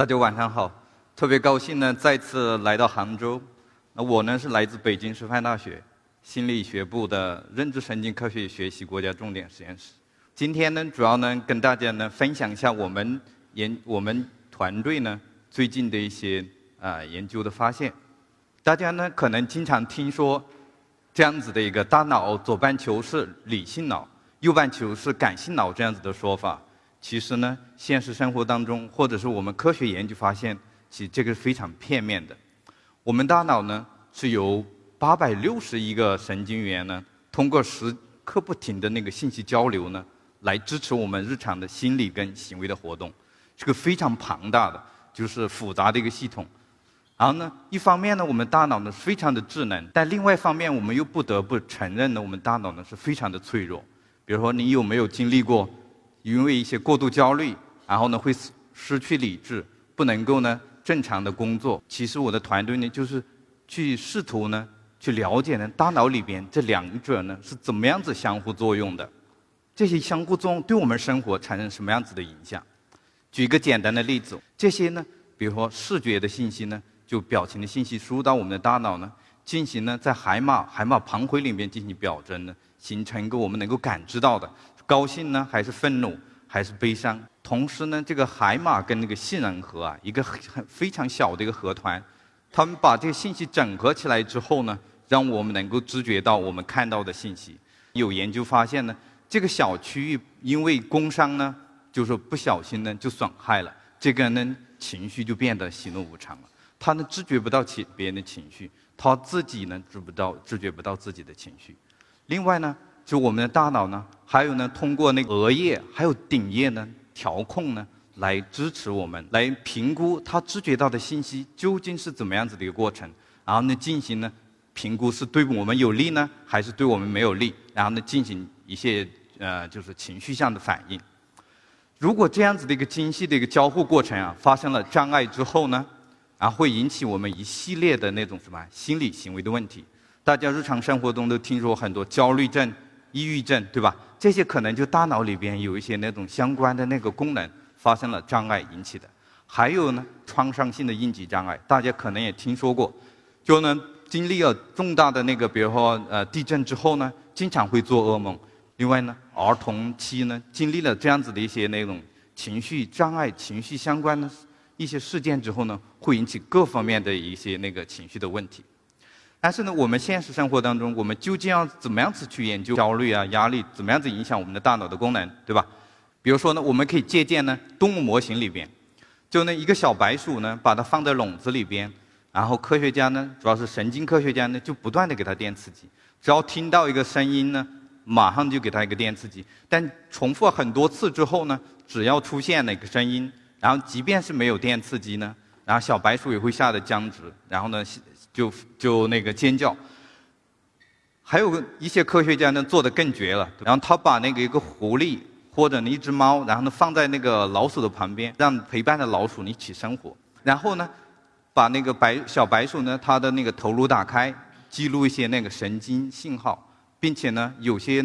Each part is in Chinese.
大家晚上好，特别高兴呢，再次来到杭州。那我呢是来自北京师范大学心理学部的认知神经科学学习国家重点实验室。今天呢，主要呢跟大家呢分享一下我们研我们团队呢最近的一些啊研究的发现。大家呢可能经常听说这样子的一个大脑左半球是理性脑，右半球是感性脑这样子的说法。其实呢，现实生活当中，或者是我们科学研究发现，其实这个是非常片面的。我们大脑呢是由八百六十亿个神经元呢，通过时刻不停的那个信息交流呢，来支持我们日常的心理跟行为的活动，是个非常庞大的，就是复杂的一个系统。然后呢，一方面呢，我们大脑呢非常的智能，但另外一方面，我们又不得不承认呢，我们大脑呢是非常的脆弱。比如说，你有没有经历过？因为一些过度焦虑，然后呢会失失去理智，不能够呢正常的工作。其实我的团队呢就是去试图呢去了解呢大脑里边这两者呢是怎么样子相互作用的，这些相互作用对我们生活产生什么样子的影响？举一个简单的例子，这些呢，比如说视觉的信息呢，就表情的信息输入到我们的大脑呢，进行呢在海马海马旁回里面进行表征呢，形成一个我们能够感知到的。高兴呢，还是愤怒，还是悲伤？同时呢，这个海马跟那个杏仁核啊，一个很非常小的一个核团，他们把这个信息整合起来之后呢，让我们能够知觉到我们看到的信息。有研究发现呢，这个小区域因为工伤呢，就是不小心呢就损害了，这个人呢情绪就变得喜怒无常了。他呢知觉不到其别人的情绪，他自己呢知不到知觉不到自己的情绪。另外呢。就我们的大脑呢，还有呢，通过那个额叶还有顶叶呢，调控呢，来支持我们，来评估他知觉到的信息究竟是怎么样子的一个过程，然后呢，进行呢评估是对我们有利呢，还是对我们没有利，然后呢，进行一些呃，就是情绪上的反应。如果这样子的一个精细的一个交互过程啊，发生了障碍之后呢，然后会引起我们一系列的那种什么心理行为的问题。大家日常生活中都听说很多焦虑症。抑郁症，对吧？这些可能就大脑里边有一些那种相关的那个功能发生了障碍引起的。还有呢，创伤性的应激障碍，大家可能也听说过，就呢经历了重大的那个，比如说呃地震之后呢，经常会做噩梦。另外呢，儿童期呢经历了这样子的一些那种情绪障碍、情绪相关的一些事件之后呢，会引起各方面的一些那个情绪的问题。但是呢，我们现实生活当中，我们究竟要怎么样子去研究焦虑啊、压力，怎么样子影响我们的大脑的功能，对吧？比如说呢，我们可以借鉴呢动物模型里边，就那一个小白鼠呢，把它放在笼子里边，然后科学家呢，主要是神经科学家呢，就不断的给它电刺激，只要听到一个声音呢，马上就给它一个电刺激，但重复很多次之后呢，只要出现那个声音，然后即便是没有电刺激呢，然后小白鼠也会吓得僵直，然后呢。就就那个尖叫，还有一些科学家呢做的更绝了，然后他把那个一个狐狸或者一只猫，然后呢放在那个老鼠的旁边，让陪伴的老鼠一起生活，然后呢把那个白小白鼠呢它的那个头颅打开，记录一些那个神经信号，并且呢有些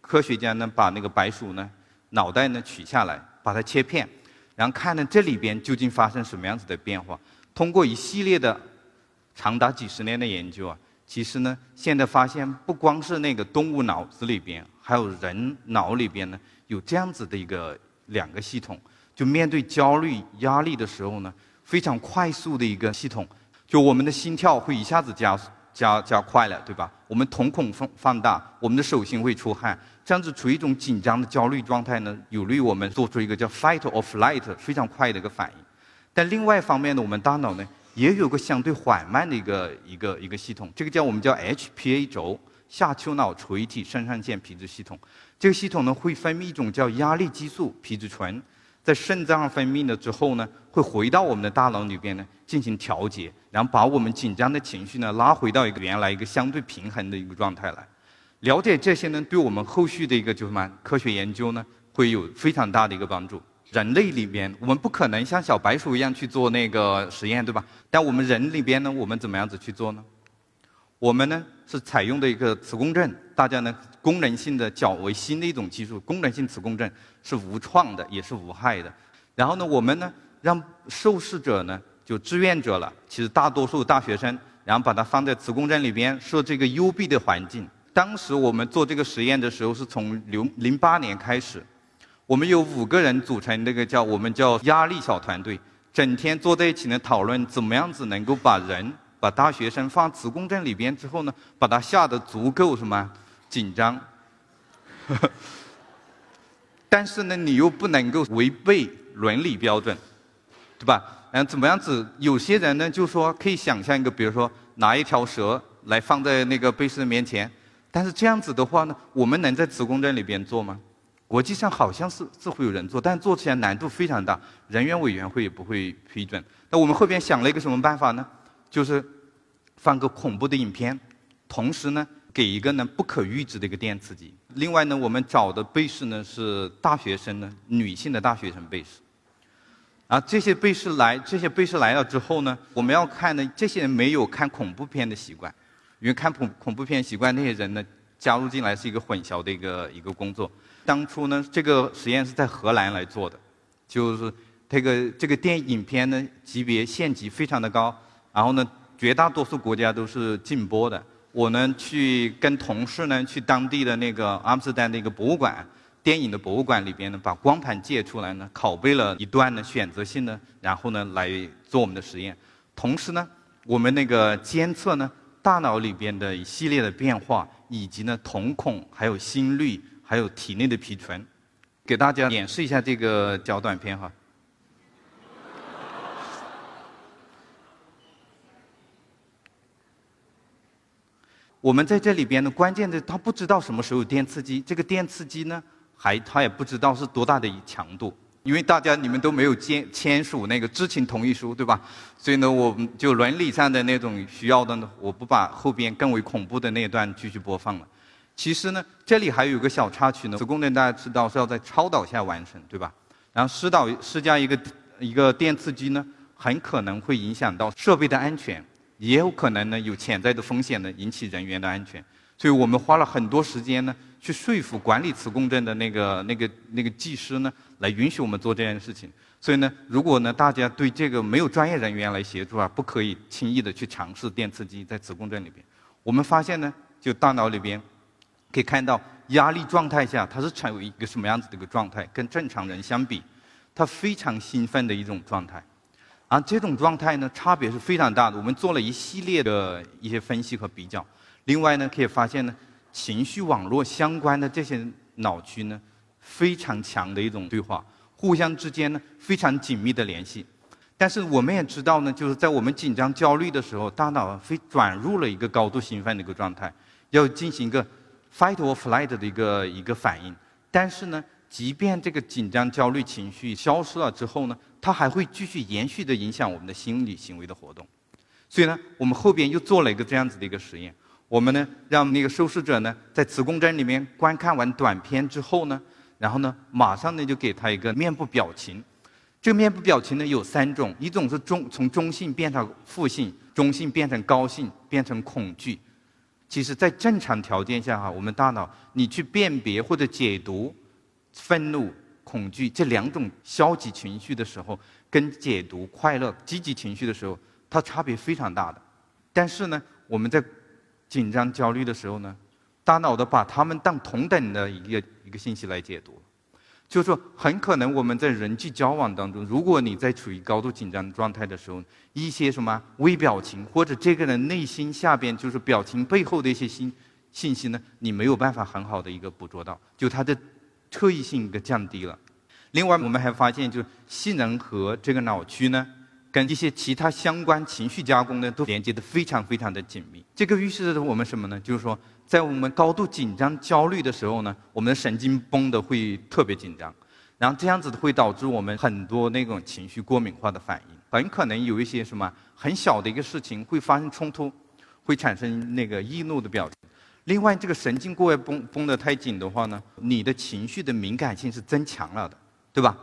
科学家呢把那个白鼠呢脑袋呢取下来，把它切片，然后看呢这里边究竟发生什么样子的变化，通过一系列的。长达几十年的研究啊，其实呢，现在发现不光是那个动物脑子里边，还有人脑里边呢，有这样子的一个两个系统，就面对焦虑、压力的时候呢，非常快速的一个系统，就我们的心跳会一下子加加加快了，对吧？我们瞳孔放放大，我们的手心会出汗，这样子处于一种紧张的焦虑状态呢，有利于我们做出一个叫 fight or flight 非常快的一个反应。但另外一方面呢，我们大脑呢。也有个相对缓慢的一个一个一个系统，这个叫我们叫 HPA 轴下丘脑垂体肾上腺皮质系统。这个系统呢会分泌一种叫压力激素皮质醇，在肾脏分泌了之后呢，会回到我们的大脑里边呢进行调节，然后把我们紧张的情绪呢拉回到一个原来一个相对平衡的一个状态来。了解这些呢，对我们后续的一个就什么科学研究呢，会有非常大的一个帮助。人类里边，我们不可能像小白鼠一样去做那个实验，对吧？但我们人里边呢，我们怎么样子去做呢？我们呢是采用的一个磁共振，大家呢功能性的较为新的一种技术，功能性磁共振是无创的，也是无害的。然后呢，我们呢让受试者呢就志愿者了，其实大多数大学生，然后把它放在磁共振里边，设这个幽闭的环境。当时我们做这个实验的时候，是从零零八年开始，我们有五个人组成那个叫我们叫压力小团队，整天坐在一起呢讨论怎么样子能够把人把大学生放磁共振里边之后呢，把他吓得足够什么紧张。但是呢，你又不能够违背伦理标准，对吧？嗯，怎么样子？有些人呢就说可以想象一个，比如说拿一条蛇来放在那个被试的面前，但是这样子的话呢，我们能在磁共振里边做吗？国际上好像是是会有人做，但做起来难度非常大，人员委员会也不会批准。那我们后边想了一个什么办法呢？就是放个恐怖的影片，同时呢。给一个呢不可预知的一个电刺激。另外呢，我们找的被试呢是大学生呢，女性的大学生被试。啊，这些被试来，这些被试来了之后呢，我们要看呢，这些人没有看恐怖片的习惯，因为看恐恐怖片习惯那些人呢，加入进来是一个混淆的一个一个工作。当初呢，这个实验是在荷兰来做的，就是这个这个电影片呢级别县级非常的高，然后呢，绝大多数国家都是禁播的。我呢去跟同事呢去当地的那个阿姆斯特丹那个博物馆，电影的博物馆里边呢，把光盘借出来呢，拷贝了一段呢选择性的，然后呢来做我们的实验。同时呢，我们那个监测呢大脑里边的一系列的变化，以及呢瞳孔、还有心率、还有体内的皮醇，给大家演示一下这个小短片哈。我们在这里边呢，关键的他不知道什么时候电刺激，这个电刺激呢，还他也不知道是多大的强度，因为大家你们都没有签签署那个知情同意书，对吧？所以呢，我们就伦理上的那种需要的呢，我不把后边更为恐怖的那一段继续播放了。其实呢，这里还有个小插曲呢，磁共振大家知道是要在超导下完成，对吧？然后施导施加一个一个电刺激呢，很可能会影响到设备的安全。也有可能呢，有潜在的风险呢，引起人员的安全。所以我们花了很多时间呢，去说服管理磁共振的那个、那个、那个技师呢，来允许我们做这件事情。所以呢，如果呢，大家对这个没有专业人员来协助啊，不可以轻易的去尝试电刺激在磁共振里边。我们发现呢，就大脑里边可以看到压力状态下，它是处于一个什么样子的一个状态，跟正常人相比，它非常兴奋的一种状态。而这种状态呢，差别是非常大的。我们做了一系列的一些分析和比较。另外呢，可以发现呢，情绪网络相关的这些脑区呢，非常强的一种对话，互相之间呢非常紧密的联系。但是我们也知道呢，就是在我们紧张焦虑的时候，大脑会转入了一个高度兴奋的一个状态，要进行一个 fight or flight 的一个一个反应。但是呢，即便这个紧张焦虑情绪消失了之后呢，它还会继续延续的影响我们的心理行为的活动，所以呢，我们后边又做了一个这样子的一个实验。我们呢，让那个受试者呢，在磁共振里面观看完短片之后呢，然后呢，马上呢就给他一个面部表情。这个面部表情呢有三种，一种是中从中性变成负性，中性变成高兴，变成恐惧。其实，在正常条件下哈，我们大脑你去辨别或者解读愤怒。恐惧这两种消极情绪的时候，跟解读快乐、积极情绪的时候，它差别非常大的。但是呢，我们在紧张、焦虑的时候呢，大脑的把它们当同等的一个一个信息来解读，就是说，很可能我们在人际交往当中，如果你在处于高度紧张状态的时候，一些什么微表情或者这个人内心下边就是表情背后的一些信信息呢，你没有办法很好的一个捕捉到，就它的。特异性一个降低了。另外，我们还发现，就是杏仁核这个脑区呢，跟一些其他相关情绪加工呢，都连接的非常非常的紧密。这个预示着我们什么呢？就是说，在我们高度紧张、焦虑的时候呢，我们的神经绷得会特别紧张，然后这样子会导致我们很多那种情绪过敏化的反应，很可能有一些什么很小的一个事情会发生冲突，会产生那个易怒的表情。另外，这个神经过于绷绷得太紧的话呢，你的情绪的敏感性是增强了的，对吧？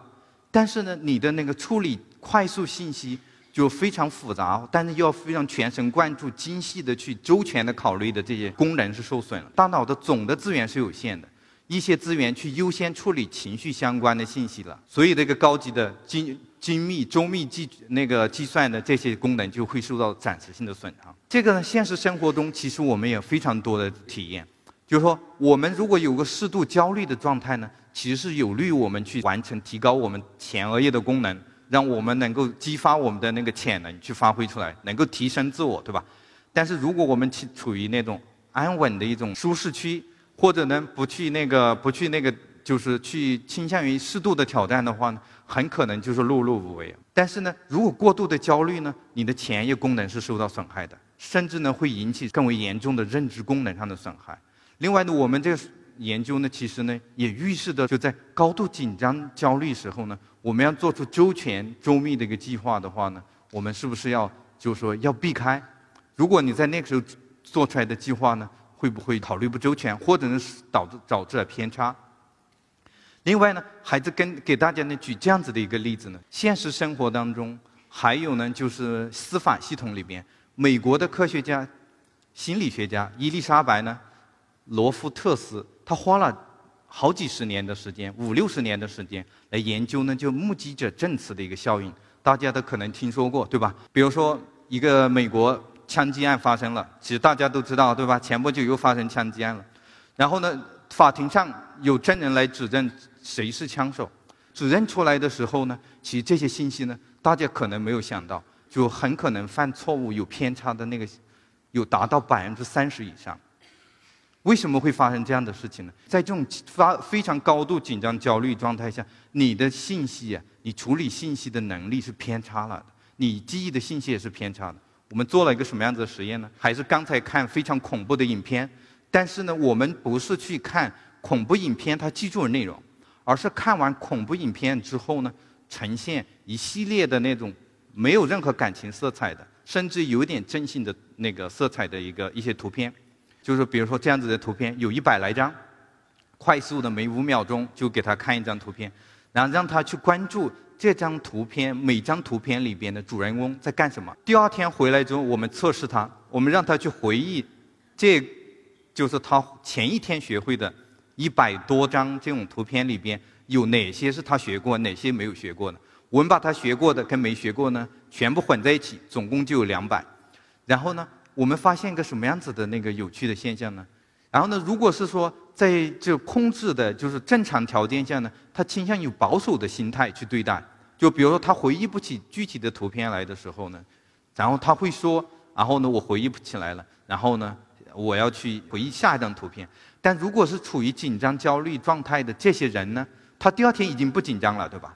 但是呢，你的那个处理快速信息就非常复杂，但是又要非常全神贯注、精细的去周全的考虑的这些功能是受损了。大脑的总的资源是有限的，一些资源去优先处理情绪相关的信息了。所以，这个高级的精精密、周密计那个计算的这些功能就会受到暂时性的损伤。这个呢，现实生活中其实我们也非常多的体验，就是说，我们如果有个适度焦虑的状态呢，其实是有利于我们去完成、提高我们前额叶的功能，让我们能够激发我们的那个潜能去发挥出来，能够提升自我，对吧？但是如果我们处处于那种安稳的一种舒适区，或者呢不去那个不去那个。就是去倾向于适度的挑战的话呢，很可能就是碌碌无为。但是呢，如果过度的焦虑呢，你的前叶功能是受到损害的，甚至呢会引起更为严重的认知功能上的损害。另外呢，我们这个研究呢，其实呢也预示着，就在高度紧张、焦虑时候呢，我们要做出周全、周密的一个计划的话呢，我们是不是要就是说要避开？如果你在那个时候做出来的计划呢，会不会考虑不周全，或者呢导致导致了偏差？另外呢，孩子跟给大家呢举这样子的一个例子呢，现实生活当中，还有呢就是司法系统里边，美国的科学家、心理学家伊丽莎白呢，罗夫特斯，他花了好几十年的时间，五六十年的时间来研究呢，就目击者证词的一个效应，大家都可能听说过，对吧？比如说一个美国枪击案发生了，其实大家都知道，对吧？前不久又发生枪击案了，然后呢，法庭上有证人来指证。谁是枪手？指认出来的时候呢，其实这些信息呢，大家可能没有想到，就很可能犯错误、有偏差的那个，有达到百分之三十以上。为什么会发生这样的事情呢？在这种发非常高度紧张、焦虑状态下，你的信息啊，你处理信息的能力是偏差了的，你记忆的信息也是偏差的。我们做了一个什么样子的实验呢？还是刚才看非常恐怖的影片，但是呢，我们不是去看恐怖影片，它记住的内容。而是看完恐怖影片之后呢，呈现一系列的那种没有任何感情色彩的，甚至有点正性的那个色彩的一个一些图片，就是比如说这样子的图片，有一百来张，快速的每五秒钟就给他看一张图片，然后让他去关注这张图片每张图片里边的主人翁在干什么。第二天回来之后，我们测试他，我们让他去回忆，这就是他前一天学会的。一百多张这种图片里边有哪些是他学过，哪些没有学过的？我们把他学过的跟没学过呢，全部混在一起，总共就有两百。然后呢，我们发现一个什么样子的那个有趣的现象呢？然后呢，如果是说在这控制的就是正常条件下呢，他倾向于保守的心态去对待。就比如说他回忆不起具体的图片来的时候呢，然后他会说，然后呢我回忆不起来了，然后呢我要去回忆下一张图片。但如果是处于紧张、焦虑状态的这些人呢，他第二天已经不紧张了，对吧？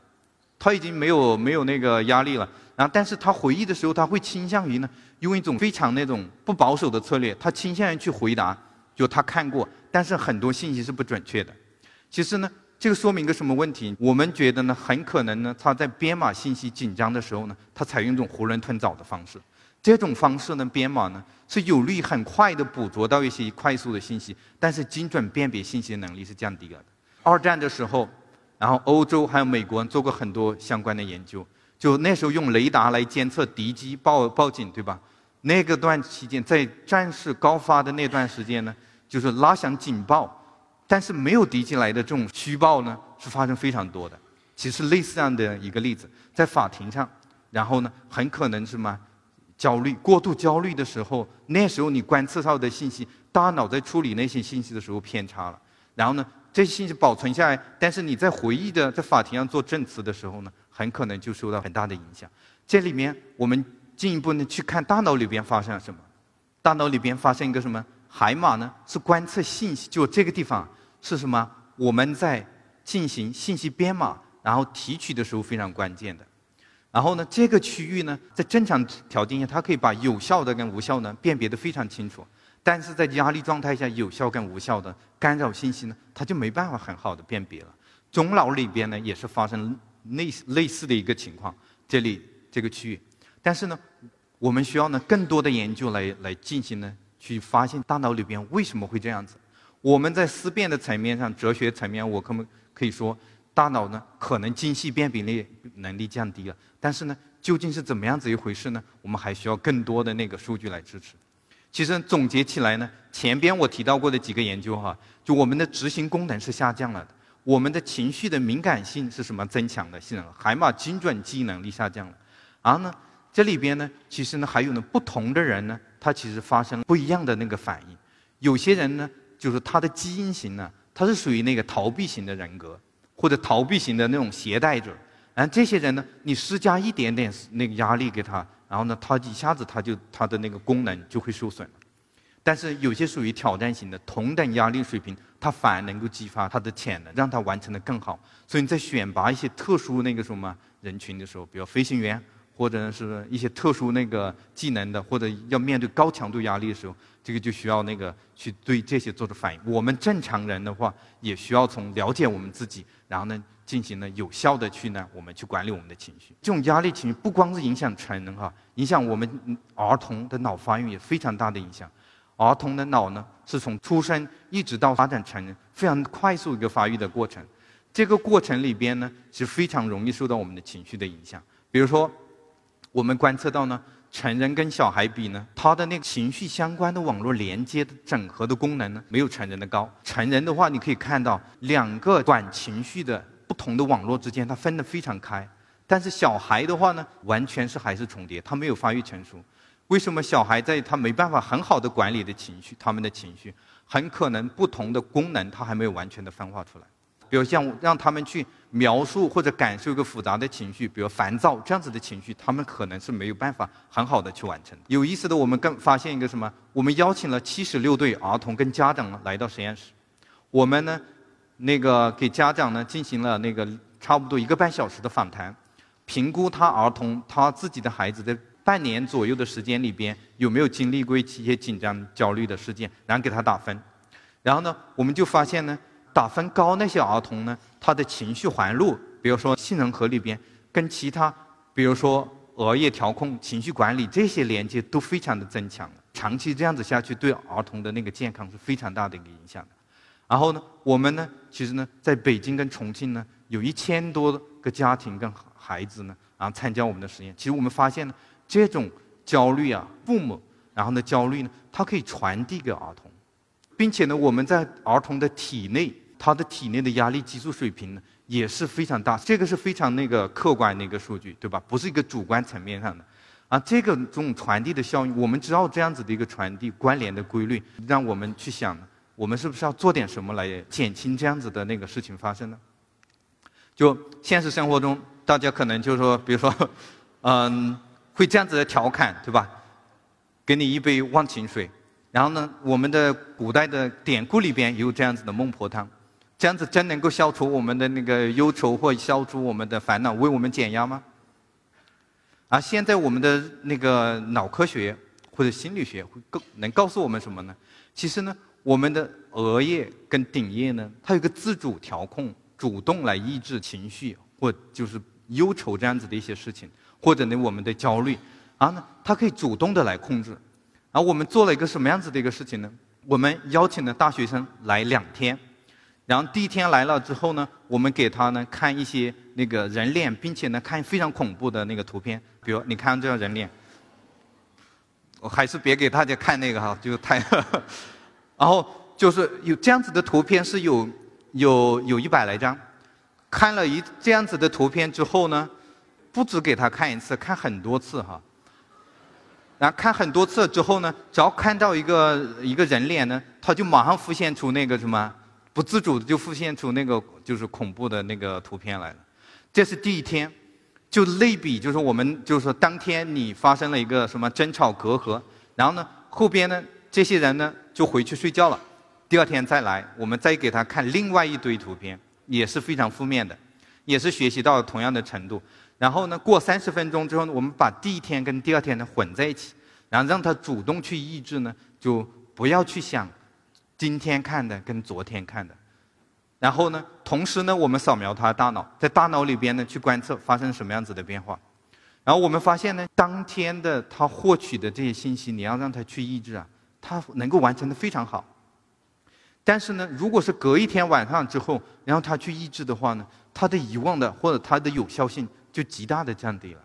他已经没有没有那个压力了。然后，但是他回忆的时候，他会倾向于呢，用一种非常那种不保守的策略，他倾向于去回答，就他看过，但是很多信息是不准确的。其实呢，这个说明一个什么问题？我们觉得呢，很可能呢，他在编码信息紧张的时候呢，他采用一种囫囵吞枣的方式。这种方式呢，编码呢是有利于很快的捕捉到一些快速的信息，但是精准辨别信息能力是降低了的。二战的时候，然后欧洲还有美国做过很多相关的研究，就那时候用雷达来监测敌机报报警，对吧？那个段期间，在战事高发的那段时间呢，就是拉响警报，但是没有敌机来的这种虚报呢，是发生非常多的。其实类似这样的一个例子，在法庭上，然后呢，很可能是什么？焦虑、过度焦虑的时候，那时候你观测到的信息，大脑在处理那些信息的时候偏差了。然后呢，这些信息保存下来，但是你在回忆的在法庭上做证词的时候呢，很可能就受到很大的影响。这里面我们进一步呢去看大脑里边发生了什么。大脑里边发生一个什么？海马呢是观测信息，就这个地方是什么？我们在进行信息编码，然后提取的时候非常关键的。然后呢，这个区域呢，在正常条件下，它可以把有效的跟无效呢辨别的非常清楚。但是在压力状态下，有效跟无效的干扰信息呢，它就没办法很好的辨别了。中脑里边呢，也是发生类类似的一个情况。这里这个区域，但是呢，我们需要呢更多的研究来来进行呢，去发现大脑里边为什么会这样子。我们在思辨的层面上，哲学层面，我可不可以说？大脑呢，可能精细辨别力能力降低了，但是呢，究竟是怎么样子一回事呢？我们还需要更多的那个数据来支持。其实总结起来呢，前边我提到过的几个研究哈，就我们的执行功能是下降了的。我们的情绪的敏感性是什么增强的？性能海马精准记忆能力下降了。而呢，这里边呢，其实呢还有呢不同的人呢，他其实发生了不一样的那个反应。有些人呢，就是他的基因型呢，他是属于那个逃避型的人格，或者逃避型的那种携带者。然后这些人呢，你施加一点点那个压力给他，然后呢，他一下子他就他的那个功能就会受损了。但是有些属于挑战型的，同等压力水平，他反而能够激发他的潜能，让他完成的更好。所以你在选拔一些特殊那个什么人群的时候，比如飞行员。或者是一些特殊那个技能的，或者要面对高强度压力的时候，这个就需要那个去对这些做出反应。我们正常人的话，也需要从了解我们自己，然后呢，进行了有效的去呢，我们去管理我们的情绪。这种压力情绪不光是影响成人哈，影响我们儿童的脑发育也非常大的影响。儿童的脑呢，是从出生一直到发展成人，非常快速一个发育的过程。这个过程里边呢，是非常容易受到我们的情绪的影响。比如说。我们观测到呢，成人跟小孩比呢，他的那个情绪相关的网络连接的整合的功能呢，没有成人的高。成人的话，你可以看到两个管情绪的不同的网络之间，它分得非常开。但是小孩的话呢，完全是还是重叠，他没有发育成熟。为什么小孩在他没办法很好的管理的情绪，他们的情绪很可能不同的功能，他还没有完全的分化出来。比如像让他们去描述或者感受一个复杂的情绪，比如烦躁这样子的情绪，他们可能是没有办法很好的去完成。有意思的，我们更发现一个什么？我们邀请了七十六对儿童跟家长来到实验室，我们呢，那个给家长呢进行了那个差不多一个半小时的访谈，评估他儿童他自己的孩子在半年左右的时间里边有没有经历过一些紧张焦虑的事件，然后给他打分，然后呢，我们就发现呢。打分高那些儿童呢，他的情绪环路，比如说杏仁核里边，跟其他，比如说额叶调控、情绪管理这些连接都非常的增强。长期这样子下去，对儿童的那个健康是非常大的一个影响的。然后呢，我们呢，其实呢，在北京跟重庆呢，有一千多个家庭跟孩子呢，然后参加我们的实验。其实我们发现呢，这种焦虑啊，父母然后呢焦虑呢，它可以传递给儿童，并且呢，我们在儿童的体内。他的体内的压力激素水平呢也是非常大，这个是非常那个客观的一个数据，对吧？不是一个主观层面上的，啊，这个这种传递的效应，我们知道这样子的一个传递关联的规律，让我们去想，我们是不是要做点什么来减轻这样子的那个事情发生呢？就现实生活中，大家可能就是说，比如说，嗯，会这样子的调侃，对吧？给你一杯忘情水，然后呢，我们的古代的典故里边也有这样子的孟婆汤。这样子真能够消除我们的那个忧愁，或消除我们的烦恼，为我们减压吗？而现在我们的那个脑科学或者心理学会告能告诉我们什么呢？其实呢，我们的额叶跟顶叶呢，它有个自主调控，主动来抑制情绪或就是忧愁这样子的一些事情，或者呢我们的焦虑，啊呢，它可以主动的来控制。而我们做了一个什么样子的一个事情呢？我们邀请了大学生来两天。然后第一天来了之后呢，我们给他呢看一些那个人脸，并且呢看非常恐怖的那个图片，比如你看这张人脸，我还是别给大家看那个哈，就太，然后就是有这样子的图片是有有有一百来张，看了一这样子的图片之后呢，不止给他看一次，看很多次哈，然后看很多次之后呢，只要看到一个一个人脸呢，他就马上浮现出那个什么。不自主的就浮现出那个就是恐怖的那个图片来了，这是第一天，就类比就是我们就是说当天你发生了一个什么争吵隔阂，然后呢后边呢这些人呢就回去睡觉了，第二天再来我们再给他看另外一堆图片，也是非常负面的，也是学习到了同样的程度，然后呢过三十分钟之后呢我们把第一天跟第二天呢混在一起，然后让他主动去抑制呢就不要去想。今天看的跟昨天看的，然后呢，同时呢，我们扫描他的大脑，在大脑里边呢去观测发生什么样子的变化，然后我们发现呢，当天的他获取的这些信息，你要让他去抑制啊，他能够完成的非常好。但是呢，如果是隔一天晚上之后，然后他去抑制的话呢，他的遗忘的或者他的有效性就极大的降低了。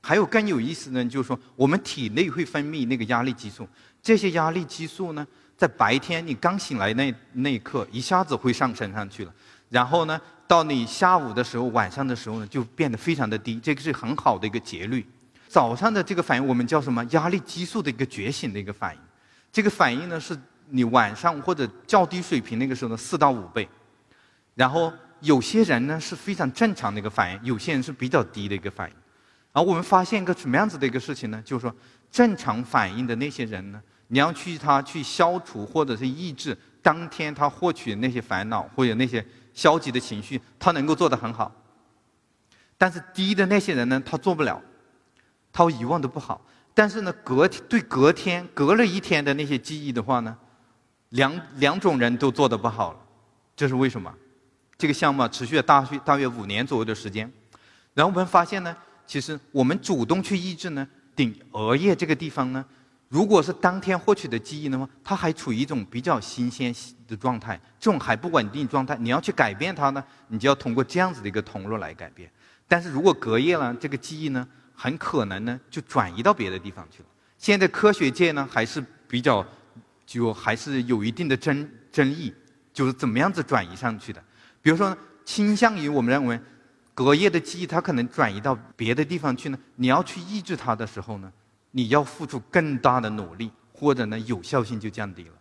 还有更有意思呢，就是说我们体内会分泌那个压力激素，这些压力激素呢。在白天你刚醒来那那一刻，一下子会上升上去了，然后呢，到你下午的时候、晚上的时候呢，就变得非常的低。这个是很好的一个节律。早上的这个反应我们叫什么？压力激素的一个觉醒的一个反应。这个反应呢，是你晚上或者较低水平那个时候的四到五倍。然后有些人呢是非常正常的一个反应，有些人是比较低的一个反应。然后我们发现一个什么样子的一个事情呢？就是说，正常反应的那些人呢，你要去他去消除或者是抑制当天他获取的那些烦恼或者那些。消极的情绪，他能够做得很好，但是低的那些人呢，他做不了，他遗忘的不好。但是呢，隔对隔天隔了一天的那些记忆的话呢，两两种人都做得不好了。这是为什么？这个项目持续了大约大约五年左右的时间，然后我们发现呢，其实我们主动去抑制呢，顶额叶这个地方呢。如果是当天获取的记忆的话，它还处于一种比较新鲜的状态，这种还不稳定状态，你要去改变它呢，你就要通过这样子的一个通路来改变。但是如果隔夜了，这个记忆呢，很可能呢就转移到别的地方去了。现在科学界呢还是比较，就还是有一定的争争议，就是怎么样子转移上去的。比如说，倾向于我们认为，隔夜的记忆它可能转移到别的地方去呢，你要去抑制它的时候呢。你要付出更大的努力，或者呢有效性就降低了。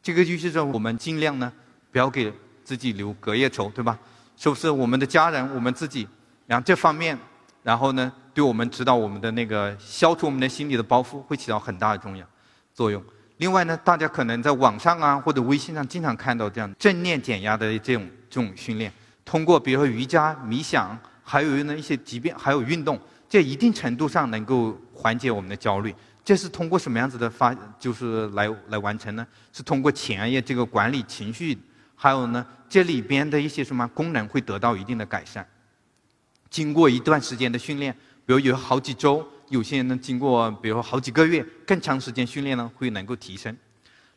这个就是说，我们尽量呢不要给自己留隔夜仇，对吧？是不是我们的家人、我们自己，然后这方面，然后呢对我们指导我们的那个消除我们的心理的包袱，会起到很大的重要作用。另外呢，大家可能在网上啊或者微信上经常看到这样正念减压的这种这种训练，通过比如说瑜伽、冥想，还有呢一些疾病，还有运动。在一定程度上能够缓解我们的焦虑，这是通过什么样子的发，就是来来完成呢？是通过前叶这个管理情绪，还有呢这里边的一些什么功能会得到一定的改善。经过一段时间的训练，比如有好几周，有些人呢经过比如说好几个月，更长时间训练呢会能够提升。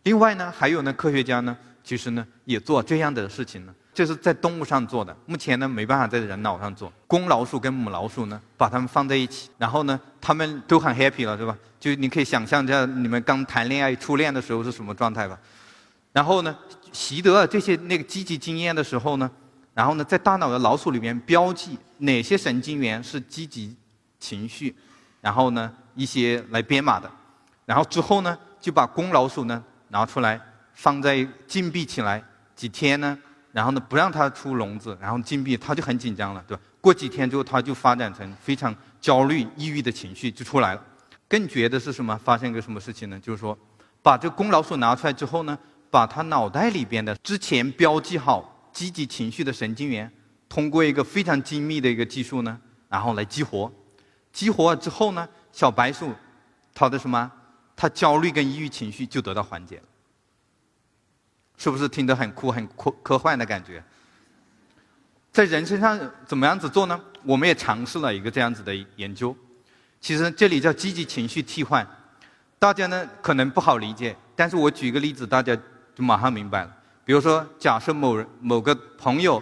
另外呢，还有呢科学家呢，其实呢也做这样的事情呢。这是在动物上做的，目前呢没办法在人脑上做。公老鼠跟母老鼠呢，把它们放在一起，然后呢，它们都很 happy 了，是吧？就你可以想象一下你们刚谈恋爱、初恋的时候是什么状态吧。然后呢，习得了这些那个积极经验的时候呢，然后呢，在大脑的老鼠里面标记哪些神经元是积极情绪，然后呢一些来编码的，然后之后呢就把公老鼠呢拿出来放在禁闭起来几天呢。然后呢，不让它出笼子，然后禁闭，它就很紧张了，对吧？过几天之后，它就发展成非常焦虑、抑郁的情绪就出来了。更绝的是什么？发生一个什么事情呢？就是说，把这公老鼠拿出来之后呢，把它脑袋里边的之前标记好积极情绪的神经元，通过一个非常精密的一个技术呢，然后来激活。激活了之后呢，小白鼠它的什么？它焦虑跟抑郁情绪就得到缓解。是不是听得很酷、很科科幻的感觉？在人身上怎么样子做呢？我们也尝试了一个这样子的研究。其实这里叫积极情绪替换，大家呢可能不好理解，但是我举一个例子，大家就马上明白了。比如说，假设某人某个朋友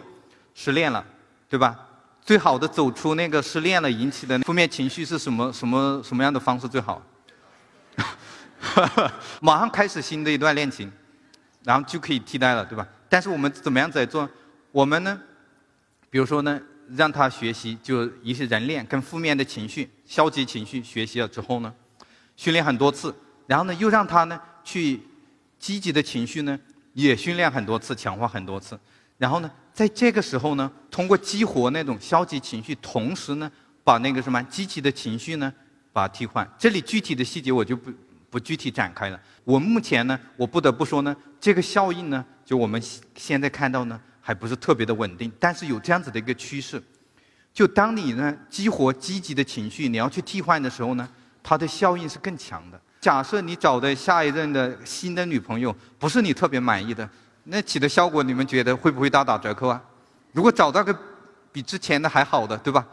失恋了，对吧？最好的走出那个失恋了引起的负面情绪是什么？什么什么样的方式最好？马上开始新的一段恋情。然后就可以替代了，对吧？但是我们怎么样在做？我们呢，比如说呢，让他学习就一些人恋跟负面的情绪、消极情绪学习了之后呢，训练很多次，然后呢又让他呢去积极的情绪呢也训练很多次，强化很多次，然后呢在这个时候呢，通过激活那种消极情绪，同时呢把那个什么积极的情绪呢把它替换。这里具体的细节我就不。不具体展开了。我目前呢，我不得不说呢，这个效应呢，就我们现在看到呢，还不是特别的稳定。但是有这样子的一个趋势，就当你呢激活积极的情绪，你要去替换的时候呢，它的效应是更强的。假设你找的下一任的新的女朋友不是你特别满意的，那起的效果你们觉得会不会大打折扣啊？如果找到个比之前的还好的，对吧？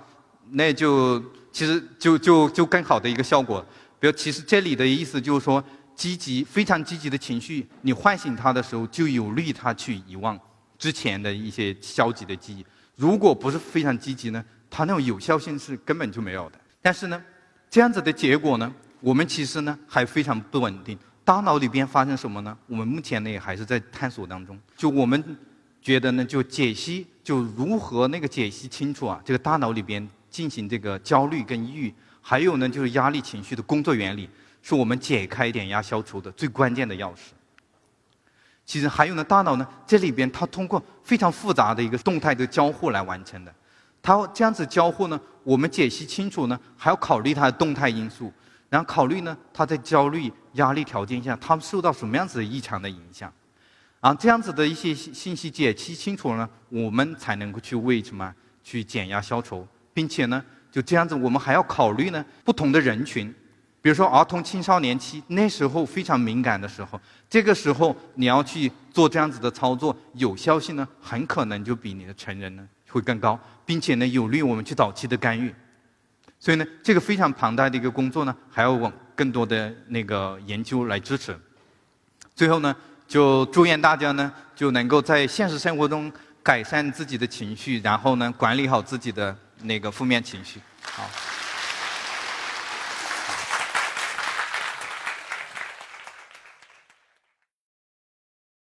那就其实就就就更好的一个效果。比如，其实这里的意思就是说，积极、非常积极的情绪，你唤醒他的时候，就有利他去遗忘之前的一些消极的记忆。如果不是非常积极呢，它那种有效性是根本就没有的。但是呢，这样子的结果呢，我们其实呢还非常不稳定。大脑里边发生什么呢？我们目前呢也还是在探索当中。就我们觉得呢，就解析。就如何那个解析清楚啊，这个大脑里边进行这个焦虑跟抑郁，还有呢就是压力情绪的工作原理，是我们解开点压消除的最关键的钥匙。其实还有呢，大脑呢这里边它通过非常复杂的一个动态的交互来完成的。它这样子交互呢，我们解析清楚呢，还要考虑它的动态因素，然后考虑呢他在焦虑压力条件下，他受到什么样子的异常的影响。啊，这样子的一些信息解析清楚了，我们才能够去为什么去减压消愁，并且呢，就这样子，我们还要考虑呢不同的人群。比如说儿童青少年期那时候非常敏感的时候，这个时候你要去做这样子的操作，有效性呢很可能就比你的成人呢会更高，并且呢有利于我们去早期的干预。所以呢，这个非常庞大的一个工作呢，还要往更多的那个研究来支持。最后呢，就祝愿大家呢就能够在现实生活中改善自己的情绪，然后呢管理好自己的那个负面情绪。好。